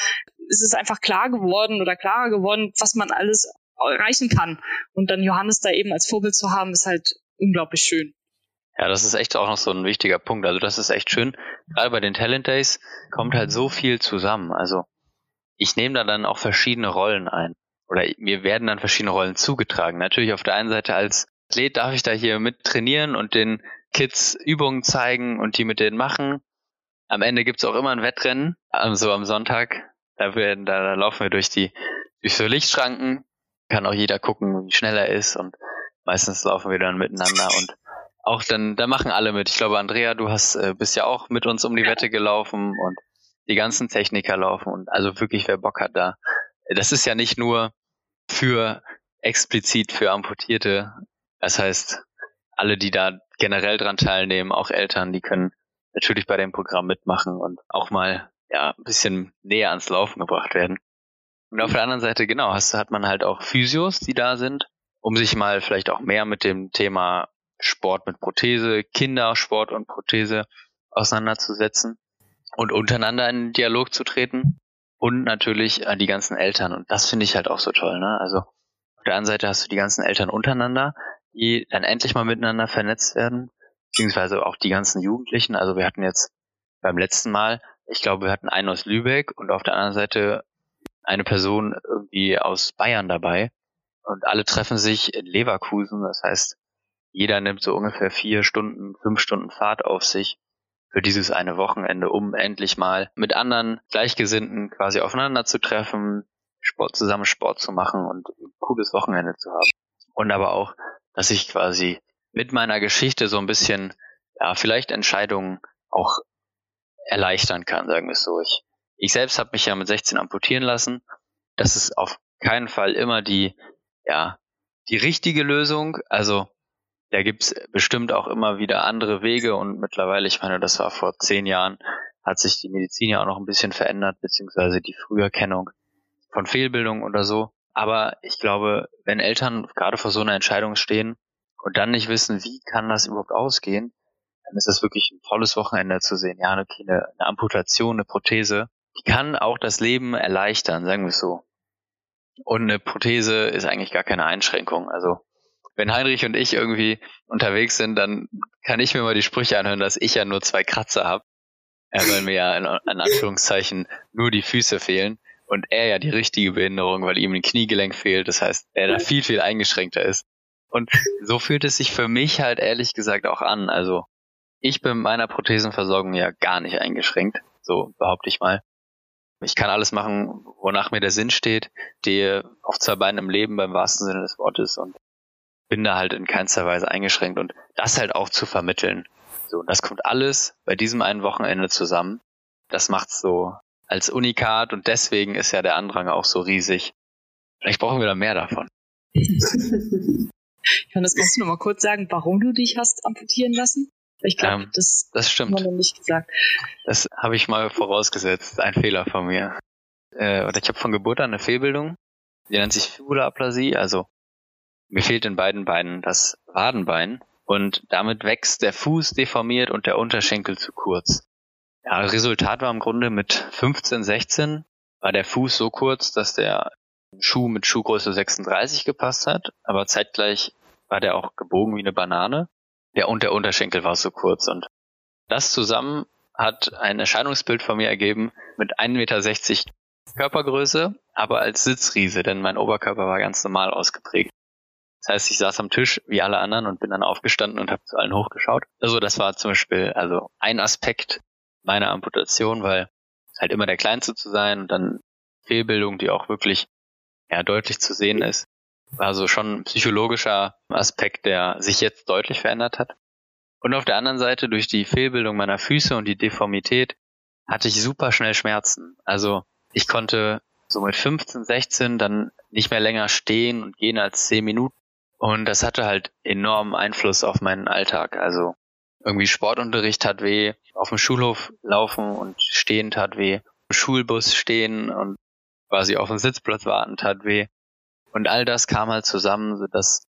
ist es einfach klar geworden oder klarer geworden, was man alles erreichen kann. Und dann Johannes da eben als Vorbild zu haben, ist halt unglaublich schön. Ja, das ist echt auch noch so ein wichtiger Punkt. Also das ist echt schön. Gerade bei den Talent Days kommt halt so viel zusammen. Also ich nehme da dann auch verschiedene Rollen ein oder mir werden dann verschiedene Rollen zugetragen. Natürlich auf der einen Seite als Athlet darf ich da hier mit trainieren und den Kids Übungen zeigen und die mit denen machen. Am Ende gibt's auch immer ein Wettrennen, so am Sonntag. Da, werden, da, da laufen wir durch die durch so Lichtschranken. Kann auch jeder gucken, wie schnell er ist und meistens laufen wir dann miteinander und auch dann, da machen alle mit. Ich glaube, Andrea, du hast äh, bist ja auch mit uns um die Wette gelaufen und die ganzen Techniker laufen und also wirklich, wer Bock hat da, das ist ja nicht nur für explizit für Amputierte. Das heißt, alle, die da generell dran teilnehmen, auch Eltern, die können natürlich bei dem Programm mitmachen und auch mal ja ein bisschen näher ans Laufen gebracht werden. Und auf der anderen Seite, genau, hast, hat man halt auch Physios, die da sind, um sich mal vielleicht auch mehr mit dem Thema Sport mit Prothese, Kindersport und Prothese auseinanderzusetzen und untereinander in Dialog zu treten und natürlich an die ganzen Eltern. Und das finde ich halt auch so toll. Ne? Also auf der einen Seite hast du die ganzen Eltern untereinander, die dann endlich mal miteinander vernetzt werden, beziehungsweise auch die ganzen Jugendlichen. Also wir hatten jetzt beim letzten Mal, ich glaube, wir hatten einen aus Lübeck und auf der anderen Seite eine Person irgendwie aus Bayern dabei. Und alle treffen sich in Leverkusen. Das heißt, jeder nimmt so ungefähr vier Stunden, fünf Stunden Fahrt auf sich für dieses eine Wochenende, um endlich mal mit anderen Gleichgesinnten quasi aufeinander zu treffen, Sport, zusammen Sport zu machen und ein cooles Wochenende zu haben. Und aber auch, dass ich quasi mit meiner Geschichte so ein bisschen, ja, vielleicht Entscheidungen auch erleichtern kann, sagen wir es so. Ich, ich selbst habe mich ja mit 16 amputieren lassen. Das ist auf keinen Fall immer die, ja, die richtige Lösung. Also da gibt's bestimmt auch immer wieder andere Wege und mittlerweile, ich meine, das war vor zehn Jahren, hat sich die Medizin ja auch noch ein bisschen verändert, beziehungsweise die Früherkennung von Fehlbildung oder so. Aber ich glaube, wenn Eltern gerade vor so einer Entscheidung stehen und dann nicht wissen, wie kann das überhaupt ausgehen, dann ist das wirklich ein tolles Wochenende zu sehen. Ja, okay, eine, eine Amputation, eine Prothese, die kann auch das Leben erleichtern, sagen wir es so. Und eine Prothese ist eigentlich gar keine Einschränkung. Also wenn Heinrich und ich irgendwie unterwegs sind, dann kann ich mir mal die Sprüche anhören, dass ich ja nur zwei Kratzer habe, äh, weil mir ja in, in Anführungszeichen nur die Füße fehlen und er ja die richtige Behinderung, weil ihm ein Kniegelenk fehlt. Das heißt, er da viel, viel eingeschränkter ist. Und so fühlt es sich für mich halt ehrlich gesagt auch an. Also ich bin meiner Prothesenversorgung ja gar nicht eingeschränkt, so behaupte ich mal. Ich kann alles machen, wonach mir der Sinn steht, stehe auf zwei Beinen im Leben beim wahrsten Sinne des Wortes und bin da halt in keinster Weise eingeschränkt und das halt auch zu vermitteln. So, das kommt alles bei diesem einen Wochenende zusammen. Das macht's so als Unikat und deswegen ist ja der Andrang auch so riesig. Vielleicht brauchen wir da mehr davon. Johannes, kannst du noch mal kurz sagen, warum du dich hast amputieren lassen? Ich glaube, ähm, das, das stimmt. Haben wir noch nicht gesagt. Das habe ich mal vorausgesetzt. Ein Fehler von mir. Äh, oder ich habe von Geburt an eine Fehlbildung. Die nennt sich Fibulaplasie, also mir fehlt in beiden Beinen das Wadenbein und damit wächst der Fuß deformiert und der Unterschenkel zu kurz. Ja, Resultat war im Grunde mit 15, 16 war der Fuß so kurz, dass der Schuh mit Schuhgröße 36 gepasst hat, aber zeitgleich war der auch gebogen wie eine Banane. Der und der Unterschenkel war so kurz und das zusammen hat ein Erscheinungsbild von mir ergeben mit 1,60 Meter Körpergröße, aber als Sitzriese, denn mein Oberkörper war ganz normal ausgeprägt. Das heißt, ich saß am Tisch wie alle anderen und bin dann aufgestanden und habe zu allen hochgeschaut. Also das war zum Beispiel also ein Aspekt meiner Amputation, weil halt immer der Kleinste zu sein und dann Fehlbildung, die auch wirklich ja, deutlich zu sehen ist, war so schon ein psychologischer Aspekt, der sich jetzt deutlich verändert hat. Und auf der anderen Seite, durch die Fehlbildung meiner Füße und die Deformität, hatte ich super schnell Schmerzen. Also ich konnte so mit 15, 16 dann nicht mehr länger stehen und gehen als 10 Minuten. Und das hatte halt enormen Einfluss auf meinen Alltag. Also irgendwie Sportunterricht hat weh, auf dem Schulhof laufen und stehen tat weh, im Schulbus stehen und quasi auf dem Sitzplatz warten tat weh. Und all das kam halt zusammen, sodass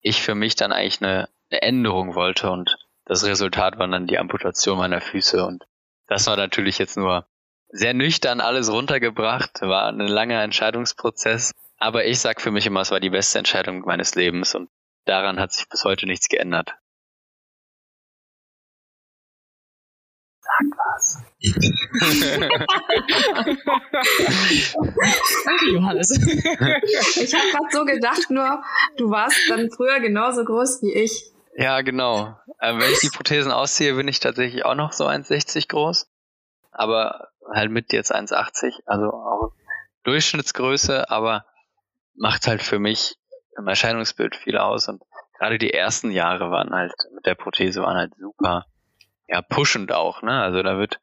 ich für mich dann eigentlich eine, eine Änderung wollte und das Resultat war dann die Amputation meiner Füße und das war natürlich jetzt nur sehr nüchtern alles runtergebracht, war ein langer Entscheidungsprozess, aber ich sag für mich immer, es war die beste Entscheidung meines Lebens und daran hat sich bis heute nichts geändert. Sag was. Danke, Johannes. ich habe gerade so gedacht, nur du warst dann früher genauso groß wie ich. Ja, genau. Ähm, wenn ich die Prothesen ausziehe, bin ich tatsächlich auch noch so 1,60 groß. Aber halt mit jetzt 1,80. Also auch Durchschnittsgröße, aber macht halt für mich im Erscheinungsbild viel aus. Und gerade die ersten Jahre waren halt mit der Prothese waren halt super ja, pushend auch, ne? Also da wird,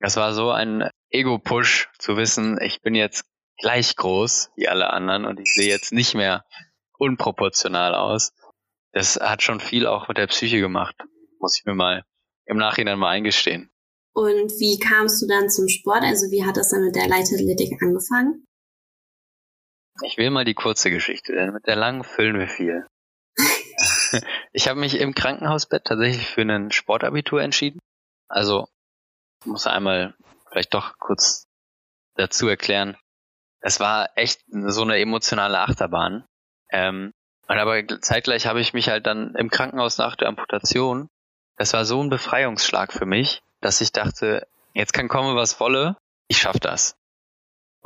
das war so ein Ego-Push zu wissen, ich bin jetzt gleich groß wie alle anderen und ich sehe jetzt nicht mehr unproportional aus. Das hat schon viel auch mit der Psyche gemacht, muss ich mir mal im Nachhinein mal eingestehen. Und wie kamst du dann zum Sport? Also wie hat das dann mit der Leichtathletik angefangen? Ich will mal die kurze Geschichte, denn mit der langen füllen wir viel. ich habe mich im Krankenhausbett tatsächlich für ein Sportabitur entschieden. Also muss einmal vielleicht doch kurz dazu erklären. Es war echt so eine emotionale Achterbahn. Ähm, und aber zeitgleich habe ich mich halt dann im Krankenhaus nach der Amputation, das war so ein Befreiungsschlag für mich, dass ich dachte, jetzt kann kommen, was wolle, ich schaff das.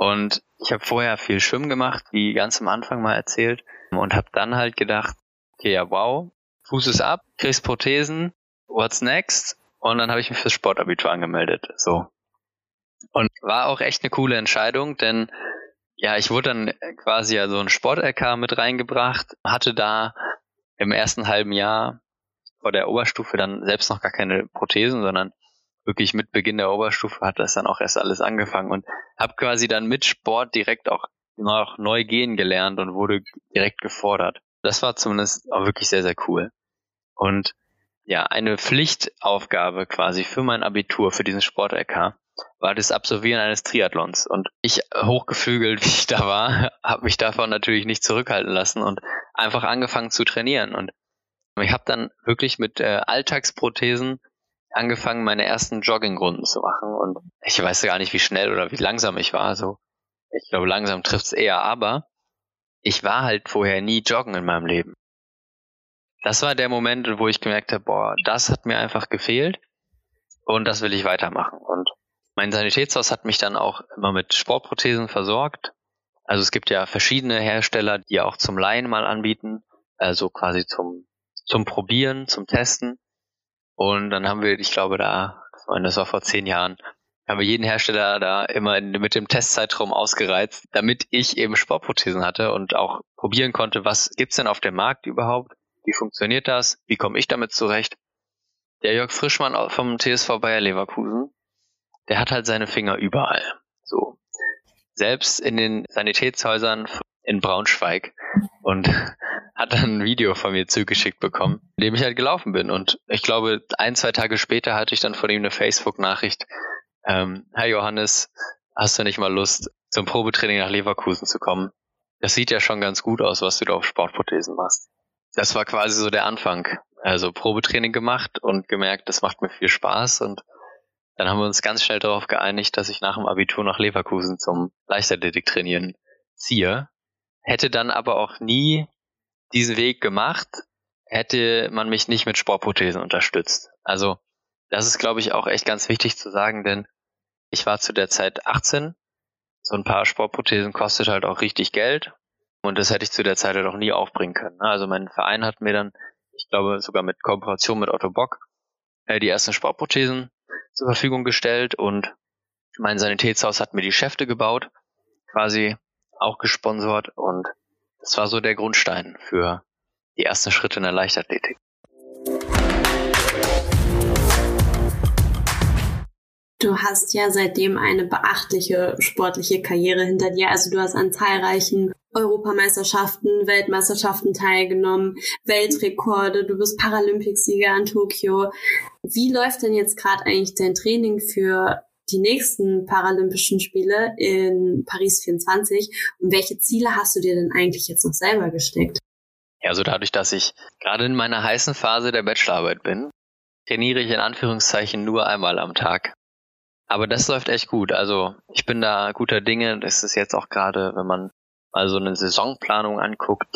Und ich habe vorher viel Schwimmen gemacht, wie ganz am Anfang mal erzählt, und habe dann halt gedacht, okay, ja, wow, Fuß ist ab, kriegst Prothesen, what's next? Und dann habe ich mich fürs Sportabitur angemeldet. So. Und war auch echt eine coole Entscheidung, denn ja, ich wurde dann quasi ja so ein Sport-LK mit reingebracht, hatte da im ersten halben Jahr vor der Oberstufe dann selbst noch gar keine Prothesen, sondern wirklich mit Beginn der Oberstufe hat das dann auch erst alles angefangen und habe quasi dann mit Sport direkt auch noch neu gehen gelernt und wurde direkt gefordert. Das war zumindest auch wirklich sehr, sehr cool. Und ja, eine Pflichtaufgabe quasi für mein Abitur, für diesen Sport-LK, war das Absolvieren eines Triathlons. Und ich, hochgefügelt wie ich da war, habe mich davon natürlich nicht zurückhalten lassen und einfach angefangen zu trainieren. Und ich habe dann wirklich mit äh, Alltagsprothesen angefangen, meine ersten Joggingrunden zu machen. Und ich weiß gar nicht, wie schnell oder wie langsam ich war. So, ich glaube, langsam trifft's eher, aber ich war halt vorher nie joggen in meinem Leben. Das war der Moment, wo ich gemerkt habe, boah, das hat mir einfach gefehlt und das will ich weitermachen. Und mein Sanitätshaus hat mich dann auch immer mit Sportprothesen versorgt. Also es gibt ja verschiedene Hersteller, die auch zum Laien mal anbieten, also quasi zum, zum Probieren, zum Testen. Und dann haben wir, ich glaube, da, das war vor zehn Jahren, haben wir jeden Hersteller da immer mit dem Testzeitraum ausgereizt, damit ich eben Sportprothesen hatte und auch probieren konnte, was gibt's denn auf dem Markt überhaupt? Wie funktioniert das? Wie komme ich damit zurecht? Der Jörg Frischmann vom TSV Bayer Leverkusen, der hat halt seine Finger überall. So. Selbst in den Sanitätshäusern in Braunschweig und hat dann ein Video von mir zugeschickt bekommen, in dem ich halt gelaufen bin. Und ich glaube, ein, zwei Tage später hatte ich dann von ihm eine Facebook-Nachricht, ähm, Herr Johannes, hast du nicht mal Lust, zum Probetraining nach Leverkusen zu kommen? Das sieht ja schon ganz gut aus, was du da auf Sportprothesen machst. Das war quasi so der Anfang. Also Probetraining gemacht und gemerkt, das macht mir viel Spaß und Dann haben wir uns ganz schnell darauf geeinigt, dass ich nach dem Abitur nach Leverkusen zum Leichtathletik trainieren ziehe. Hätte dann aber auch nie diesen Weg gemacht, hätte man mich nicht mit Sportprothesen unterstützt. Also das ist, glaube ich, auch echt ganz wichtig zu sagen, denn ich war zu der Zeit 18. So ein paar Sportprothesen kostet halt auch richtig Geld. Und das hätte ich zu der Zeit halt auch nie aufbringen können. Ne? Also mein Verein hat mir dann, ich glaube sogar mit Kooperation mit Otto Bock, äh, die ersten Sportprothesen zur Verfügung gestellt und mein Sanitätshaus hat mir die Schäfte gebaut, quasi auch gesponsert und das war so der Grundstein für die ersten Schritte in der Leichtathletik. Du hast ja seitdem eine beachtliche sportliche Karriere hinter dir. Also du hast an zahlreichen Europameisterschaften, Weltmeisterschaften teilgenommen, Weltrekorde, du bist Paralympicsieger in Tokio. Wie läuft denn jetzt gerade eigentlich dein Training für die nächsten Paralympischen Spiele in Paris 24 und welche Ziele hast du dir denn eigentlich jetzt noch selber gesteckt? Ja, also dadurch, dass ich gerade in meiner heißen Phase der Bachelorarbeit bin, trainiere ich in Anführungszeichen nur einmal am Tag. Aber das läuft echt gut. Also ich bin da guter Dinge. Das ist jetzt auch gerade, wenn man mal so eine Saisonplanung anguckt,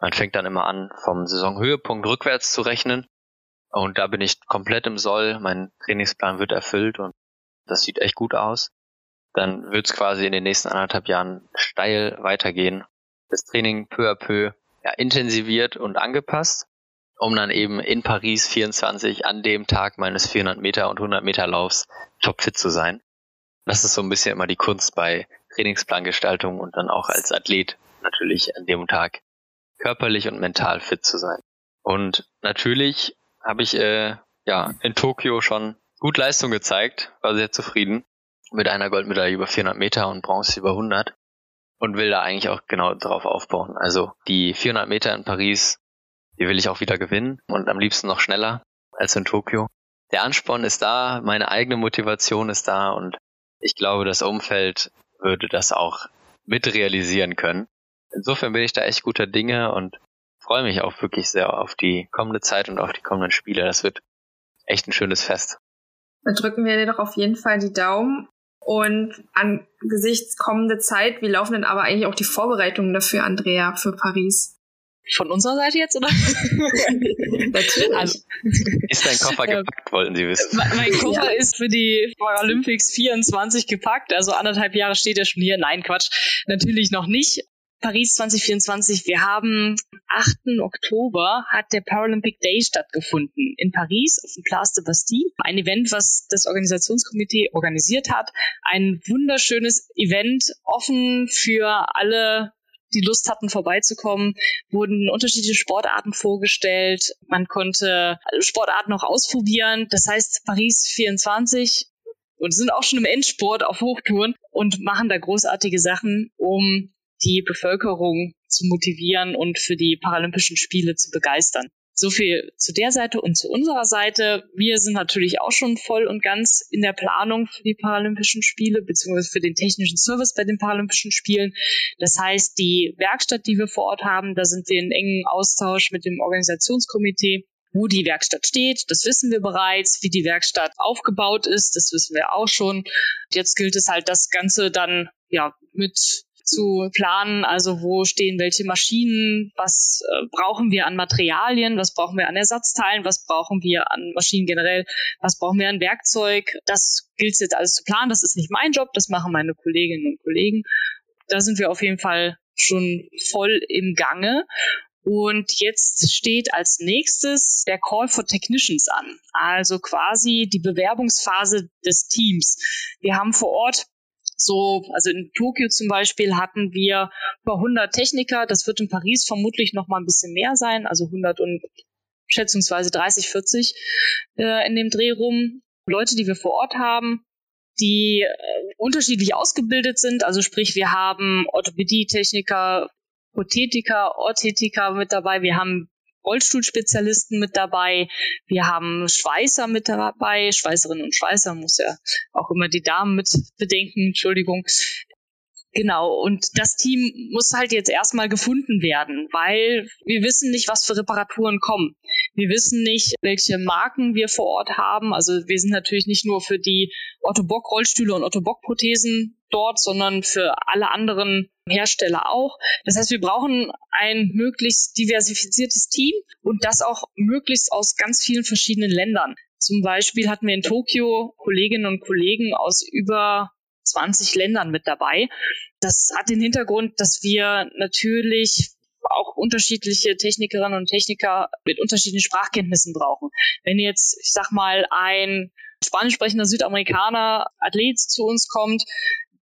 man fängt dann immer an, vom Saisonhöhepunkt rückwärts zu rechnen. Und da bin ich komplett im Soll. Mein Trainingsplan wird erfüllt und das sieht echt gut aus. Dann wird es quasi in den nächsten anderthalb Jahren steil weitergehen. Das Training peu à peu ja, intensiviert und angepasst, um dann eben in Paris 24 an dem Tag meines 400 Meter und 100 Meter Laufs topfit zu sein. Das ist so ein bisschen immer die Kunst bei Trainingsplangestaltung und dann auch als Athlet natürlich an dem Tag körperlich und mental fit zu sein. Und natürlich habe ich äh, ja in Tokio schon gut Leistung gezeigt, war sehr zufrieden mit einer Goldmedaille über 400 Meter und Bronze über 100 und will da eigentlich auch genau darauf aufbauen. Also die 400 Meter in Paris, die will ich auch wieder gewinnen und am liebsten noch schneller als in Tokio. Der Ansporn ist da, meine eigene Motivation ist da und ich glaube, das Umfeld würde das auch mit realisieren können. Insofern bin ich da echt guter Dinge und freue mich auch wirklich sehr auf die kommende Zeit und auf die kommenden Spiele. Das wird echt ein schönes Fest. Da drücken wir dir doch auf jeden Fall die Daumen. Und angesichts kommende Zeit, wie laufen denn aber eigentlich auch die Vorbereitungen dafür, Andrea, für Paris? Von unserer Seite jetzt, oder? Natürlich. Also, ist dein Koffer gepackt, wollten Sie wissen? Mein Koffer ja. ist für die Paralympics 24 gepackt, also anderthalb Jahre steht er schon hier. Nein, Quatsch, natürlich noch nicht. Paris 2024, wir haben 8. Oktober hat der Paralympic Day stattgefunden in Paris auf dem Place de Bastille. Ein Event, was das Organisationskomitee organisiert hat. Ein wunderschönes Event, offen für alle die Lust hatten, vorbeizukommen, wurden unterschiedliche Sportarten vorgestellt. Man konnte Sportarten noch ausprobieren. Das heißt, Paris 24 und sind auch schon im Endsport auf Hochtouren und machen da großartige Sachen, um die Bevölkerung zu motivieren und für die Paralympischen Spiele zu begeistern. So viel zu der Seite und zu unserer Seite. Wir sind natürlich auch schon voll und ganz in der Planung für die Paralympischen Spiele beziehungsweise für den technischen Service bei den Paralympischen Spielen. Das heißt, die Werkstatt, die wir vor Ort haben, da sind wir in engen Austausch mit dem Organisationskomitee wo die Werkstatt steht, das wissen wir bereits. Wie die Werkstatt aufgebaut ist, das wissen wir auch schon. Jetzt gilt es halt, das Ganze dann ja mit zu planen, also wo stehen welche Maschinen, was äh, brauchen wir an Materialien, was brauchen wir an Ersatzteilen, was brauchen wir an Maschinen generell, was brauchen wir an Werkzeug. Das gilt jetzt alles zu planen. Das ist nicht mein Job, das machen meine Kolleginnen und Kollegen. Da sind wir auf jeden Fall schon voll im Gange. Und jetzt steht als nächstes der Call for Technicians an, also quasi die Bewerbungsphase des Teams. Wir haben vor Ort so, also in Tokio zum Beispiel hatten wir über 100 Techniker. Das wird in Paris vermutlich noch mal ein bisschen mehr sein, also 100 und schätzungsweise 30, 40 äh, in dem Dreh rum. Leute, die wir vor Ort haben, die äh, unterschiedlich ausgebildet sind. Also sprich, wir haben Orthopädie-Techniker, Prothetiker, Orthetiker mit dabei. Wir haben Rollstuhlspezialisten mit dabei. Wir haben Schweißer mit dabei. Schweißerinnen und Schweißer muss ja auch immer die Damen mit bedenken. Entschuldigung. Genau, und das Team muss halt jetzt erstmal gefunden werden, weil wir wissen nicht, was für Reparaturen kommen. Wir wissen nicht, welche Marken wir vor Ort haben. Also wir sind natürlich nicht nur für die Otto Bock Rollstühle und Otto Bock Prothesen dort, sondern für alle anderen Hersteller auch. Das heißt, wir brauchen ein möglichst diversifiziertes Team und das auch möglichst aus ganz vielen verschiedenen Ländern. Zum Beispiel hatten wir in Tokio Kolleginnen und Kollegen aus über 20 Ländern mit dabei. Das hat den Hintergrund, dass wir natürlich auch unterschiedliche Technikerinnen und Techniker mit unterschiedlichen Sprachkenntnissen brauchen. Wenn jetzt, ich sag mal, ein spanisch sprechender Südamerikaner Athlet zu uns kommt,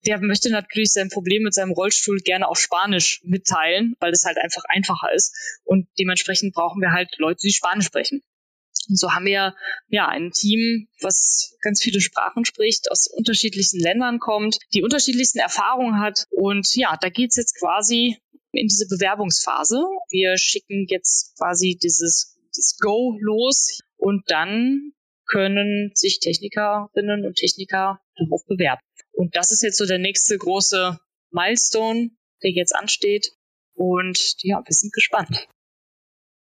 der möchte natürlich sein Problem mit seinem Rollstuhl gerne auf Spanisch mitteilen, weil das halt einfach einfacher ist. Und dementsprechend brauchen wir halt Leute, die Spanisch sprechen. Und so haben wir ja ein Team, was ganz viele Sprachen spricht, aus unterschiedlichsten Ländern kommt, die unterschiedlichsten Erfahrungen hat. Und ja, da geht's jetzt quasi in diese Bewerbungsphase. Wir schicken jetzt quasi dieses, dieses Go los und dann können sich Technikerinnen und Techniker darauf bewerben. Und das ist jetzt so der nächste große Milestone, der jetzt ansteht. Und ja, wir sind gespannt.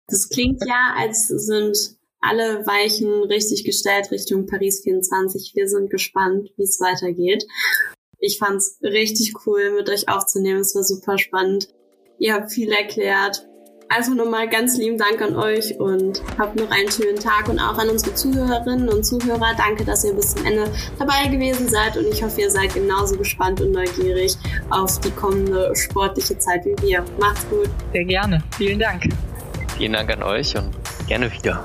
Das klingt ja, als sind alle Weichen richtig gestellt Richtung Paris 24. Wir sind gespannt, wie es weitergeht. Ich fand es richtig cool, mit euch aufzunehmen. Es war super spannend. Ihr habt viel erklärt. Also nochmal ganz lieben Dank an euch und habt noch einen schönen Tag und auch an unsere Zuhörerinnen und Zuhörer. Danke, dass ihr bis zum Ende dabei gewesen seid und ich hoffe, ihr seid genauso gespannt und neugierig auf die kommende sportliche Zeit wie wir. Macht's gut. Sehr gerne. Vielen Dank. Vielen Dank an euch und gerne wieder.